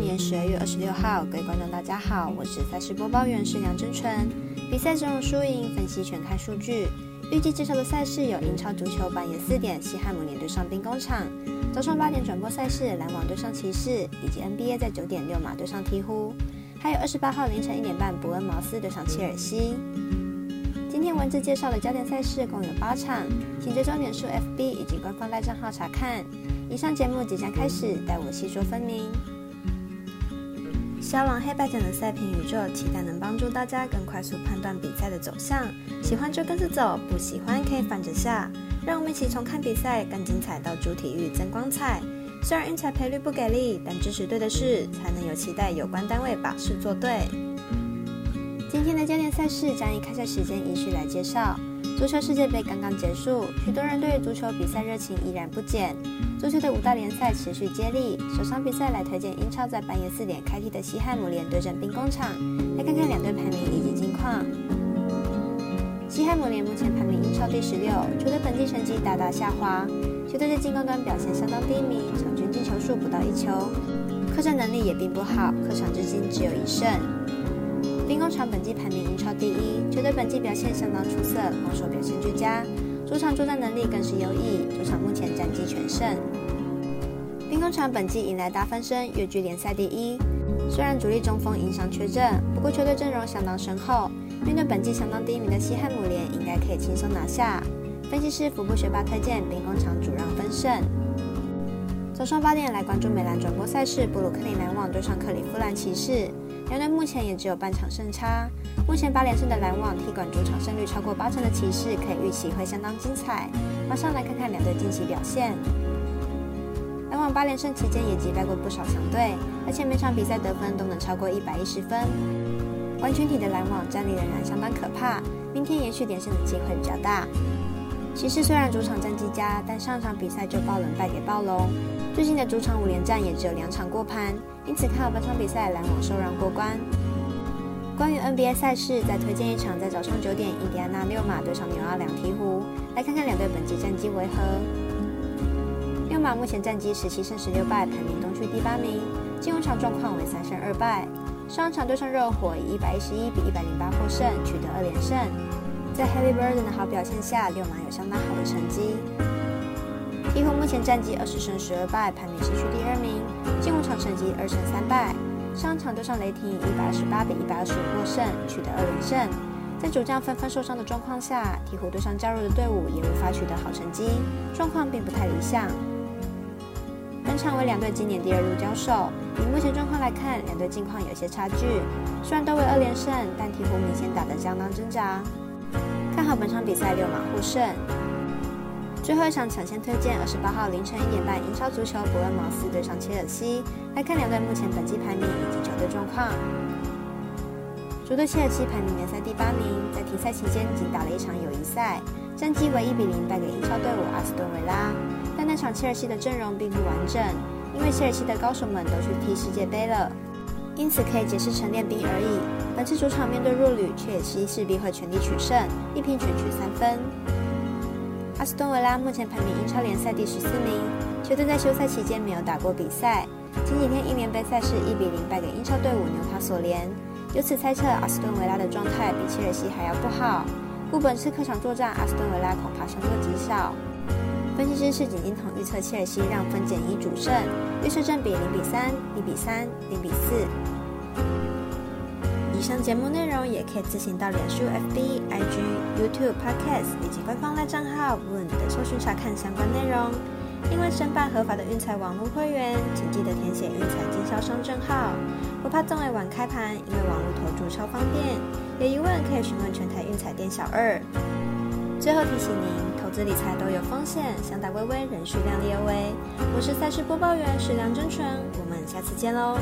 年十二月二十六号，各位观众大家好，我是赛事播报员是梁真纯。比赛阵容输赢分析全看数据。预计介绍的赛事有英超足球半夜四点西汉姆联对上兵工厂，早上八点转播赛事篮网对上骑士，以及 NBA 在九点六马对上鹈鹕，还有二十八号凌晨一点半伯恩茅斯对上切尔西。今天文字介绍的焦点赛事共有八场，请追踪脸书 FB 以及官方赖账号查看。以上节目即将开始，待我细说分明。交往黑白奖的赛评宇宙，期待能帮助大家更快速判断比赛的走向。喜欢就跟着走，不喜欢可以反着下。让我们一起从看比赛更精彩到主体育增光彩。虽然运彩赔率不给力，但支持对的事，才能有期待有关单位把事做对。今天的焦点赛事将以开赛时间依序来介绍。足球世界杯刚刚结束，许多人对足球比赛热情依然不减。足球的五大联赛持续接力，首场比赛来推荐英超在半夜四点开踢的西汉姆联对阵兵工厂，来看看两队排名以及近况。西汉姆联目前排名英超第十六，球队本季成绩大大下滑，球队在进攻端表现相当低迷，场均进球数不到一球，客战能力也并不好，客场至今只有一胜。兵工厂本季排名英超第一，球队本季表现相当出色，防守表现俱佳。主场作战能力更是优异，主场目前战绩全胜。兵工厂本季迎来大翻身，跃居联赛第一。虽然主力中锋因伤缺阵，不过球队阵容相当深厚，面对本季相当低迷的西汉姆联，应该可以轻松拿下。分析师福布学霸推荐兵工厂主让分胜。早上八点来关注美兰转播赛事，布鲁克林篮网对上克里夫兰骑士。两队目前也只有半场胜差。目前八连胜的篮网踢馆主场胜率超过八成的骑士，可以预期会相当精彩。马上来看看两队近期表现。篮网八连胜期间也击败过不少强队，而且每场比赛得分都能超过一百一十分。完全体的篮网战力仍然相当可怕，明天延续连胜的机会比较大。骑士虽然主场战绩佳，但上场比赛就爆冷败给暴龙。最近的主场五连战也只有两场过盘，因此看好本场比赛篮网受让过关。关于 NBA 赛事，再推荐一场在早上九点，印第安纳六马对上纽奥良鹈鹕，来看看两队本季战绩为何。六马目前战绩十七胜十六败，排名东区第八名，进入场状况为三胜二败。上场对上热火以一百一十一比一百零八获胜，取得二连胜。在 Heavy Burden 的好表现下，六马有相当好的成绩。鹈鹕目前战绩二十胜十二败，排名西区第二名，进五场成绩二胜三败。上场对上雷霆以一百二十八比一百二十五获胜，取得二连胜。在主将纷纷受伤的状况下，鹈鹕对上加入的队伍也无法取得好成绩，状况并不太理想。本场为两队今年第二路交手，以目前状况来看，两队近况有些差距。虽然都为二连胜，但鹈鹕明显打得相当挣扎。好本场比赛六马获胜。最后一场抢先推荐二十八号凌晨一点半英超足球伯恩茅斯对上切尔西，来看两队目前本季排名以及球队状况。主队切尔西排名联赛第八名，在停赛期间仅打了一场友谊赛，战绩为一比零败给英超队伍阿斯顿维拉。但那场切尔西的阵容并不完整，因为切尔西的高手们都去踢世界杯了，因此可以解释成练兵而已。本次主场面对弱旅，切尔西势必会全力取胜，一拼全取三分。阿斯顿维拉目前排名英超联赛第十四名，球队在休赛期间没有打过比赛，前几天一联杯赛事一比零败给英超队伍纽卡索联，由此猜测阿斯顿维拉的状态比切尔西还要不好，故本次客场作战，阿斯顿维拉恐怕胜多吉少。分析师是景金筒预测切尔西让分减一主胜，预测正比零比三、一比三、零比四。以上节目内容也可以自行到脸书、FB、IG、YouTube、Podcast 以及官方赖账号 Woon 的搜寻查看相关内容。另外，申办合法的运彩网络会员，请记得填写运彩经销商证号。不怕中尾晚开盘，因为网络投注超方便。有疑问可以询问全台运彩店小二。最后提醒您，投资理财都有风险，想打微微人需量力而为。我是赛事播报员石梁真纯，我们下次见喽。